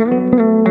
Música